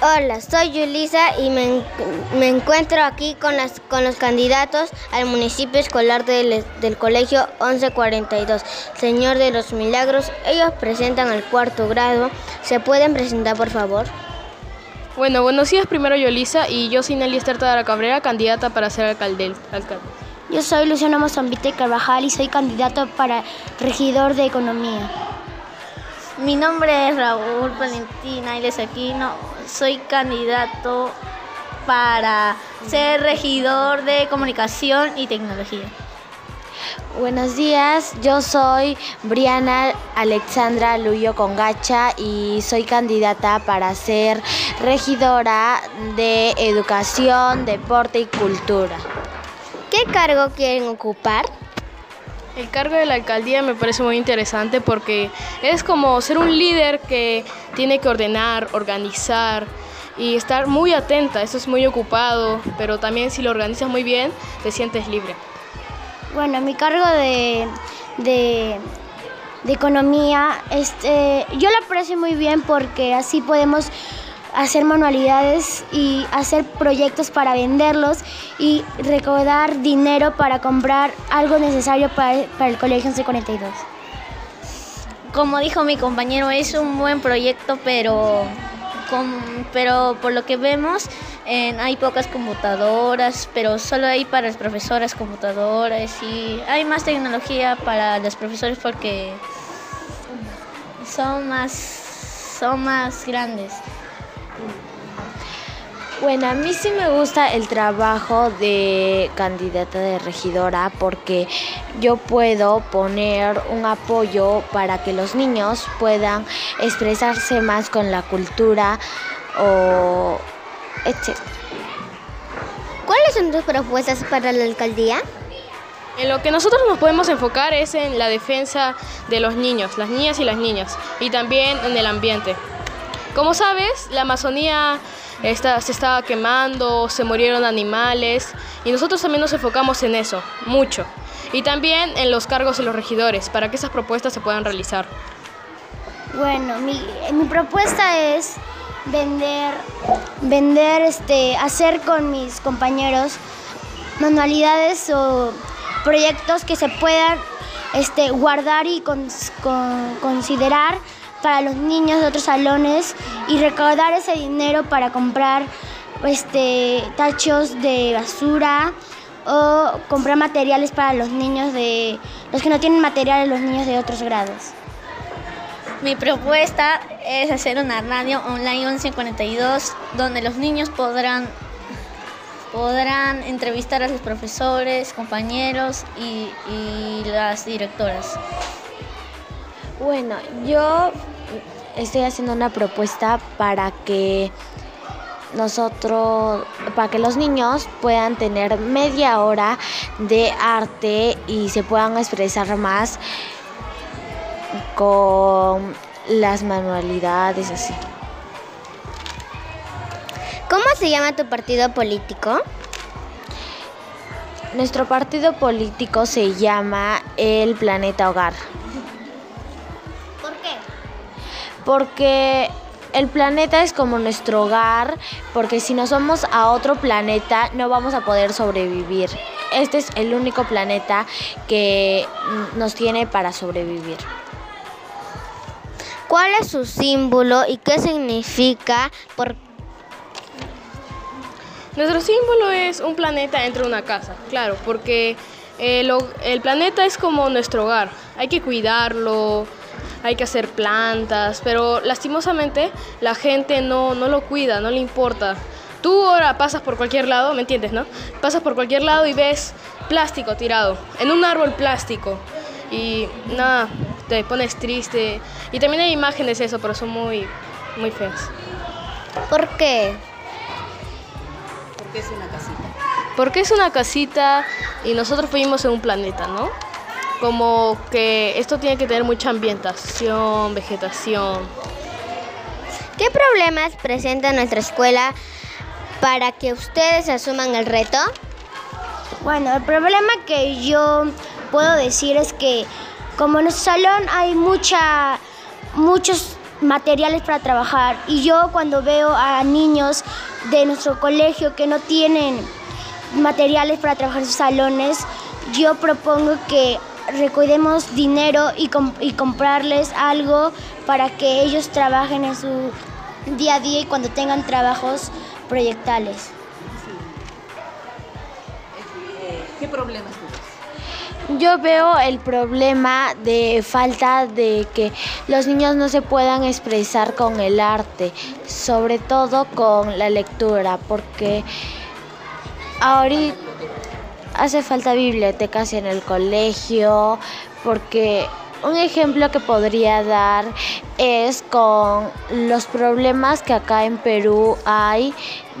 Hola, soy Yulisa y me, me encuentro aquí con, las, con los candidatos al municipio escolar del, del Colegio 1142, Señor de los Milagros. Ellos presentan al cuarto grado. ¿Se pueden presentar, por favor? Bueno, buenos días. Primero Yulisa y yo soy Nelly Esterta de la Cabrera, candidata para ser alcalde. alcalde. Yo soy Luciano Mozambite Carvajal y soy candidato para regidor de Economía. Mi nombre es Raúl Valentina Iles Aquino. Soy candidato para ser regidor de comunicación y tecnología. Buenos días, yo soy Briana Alexandra Luyo Congacha y soy candidata para ser regidora de educación, deporte y cultura. ¿Qué cargo quieren ocupar? El cargo de la alcaldía me parece muy interesante porque es como ser un líder que tiene que ordenar, organizar y estar muy atenta. Eso es muy ocupado, pero también si lo organizas muy bien, te sientes libre. Bueno, mi cargo de, de, economía, este, yo lo aprecio muy bien porque así podemos hacer manualidades y hacer proyectos para venderlos y recaudar dinero para comprar algo necesario para, para el Colegio 1142. Como dijo mi compañero, es un buen proyecto, pero, con, pero por lo que vemos eh, hay pocas computadoras, pero solo hay para las profesoras computadoras y hay más tecnología para los profesores porque son más, son más grandes. Bueno, a mí sí me gusta el trabajo de candidata de regidora porque yo puedo poner un apoyo para que los niños puedan expresarse más con la cultura o etc. ¿Cuáles son tus propuestas para la alcaldía? En lo que nosotros nos podemos enfocar es en la defensa de los niños, las niñas y las niñas, y también en el ambiente. Como sabes, la Amazonía está, se estaba quemando, se murieron animales y nosotros también nos enfocamos en eso, mucho. Y también en los cargos de los regidores, para que esas propuestas se puedan realizar. Bueno, mi, mi propuesta es vender, vender, este, hacer con mis compañeros manualidades o proyectos que se puedan este, guardar y con, con, considerar para los niños de otros salones y recaudar ese dinero para comprar este, tachos de basura o comprar materiales para los niños de los que no tienen materiales los niños de otros grados. Mi propuesta es hacer una radio online 1142 donde los niños podrán podrán entrevistar a sus profesores, compañeros y, y las directoras. Bueno, yo estoy haciendo una propuesta para que nosotros, para que los niños puedan tener media hora de arte y se puedan expresar más con las manualidades así. ¿Cómo se llama tu partido político? Nuestro partido político se llama El Planeta Hogar. Porque el planeta es como nuestro hogar, porque si nos vamos a otro planeta no vamos a poder sobrevivir. Este es el único planeta que nos tiene para sobrevivir. ¿Cuál es su símbolo y qué significa? Por... Nuestro símbolo es un planeta dentro de una casa, claro, porque el, el planeta es como nuestro hogar. Hay que cuidarlo, hay que hacer plantas, pero lastimosamente la gente no, no lo cuida, no le importa. Tú ahora pasas por cualquier lado, ¿me entiendes, no? Pasas por cualquier lado y ves plástico tirado, en un árbol plástico. Y nada, te pones triste. Y también hay imágenes de eso, pero son muy, muy feas. ¿Por qué? Porque es una casita. Porque es una casita y nosotros fuimos en un planeta, ¿no? Como que esto tiene que tener mucha ambientación, vegetación. ¿Qué problemas presenta nuestra escuela para que ustedes asuman el reto? Bueno, el problema que yo puedo decir es que como en nuestro salón hay mucha, muchos, materiales para trabajar. Y yo cuando veo a niños de nuestro colegio que no tienen materiales para trabajar en sus salones, yo propongo que recuidemos dinero y, y comprarles algo para que ellos trabajen en su día a día y cuando tengan trabajos proyectales. ¿Qué problemas Yo veo el problema de falta de que los niños no se puedan expresar con el arte, sobre todo con la lectura, porque ahorita hace falta bibliotecas en el colegio, porque un ejemplo que podría dar es con los problemas que acá en Perú hay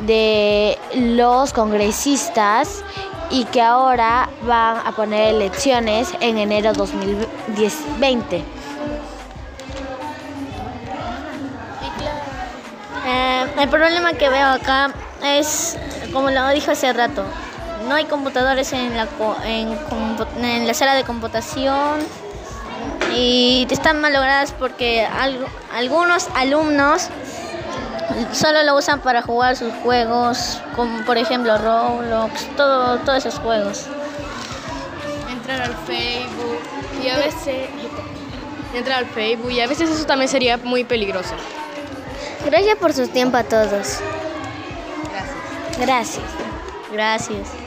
de los congresistas y que ahora van a poner elecciones en enero 2020. Eh, el problema que veo acá es, como lo dije hace rato, no hay computadores en la, en, en la sala de computación y están malogradas porque algunos alumnos solo lo usan para jugar sus juegos, como por ejemplo Roblox, todo, todos esos juegos. Entrar al Facebook y a veces entrar al Facebook y a veces eso también sería muy peligroso. Gracias por su tiempo a todos. Gracias. Gracias. Gracias.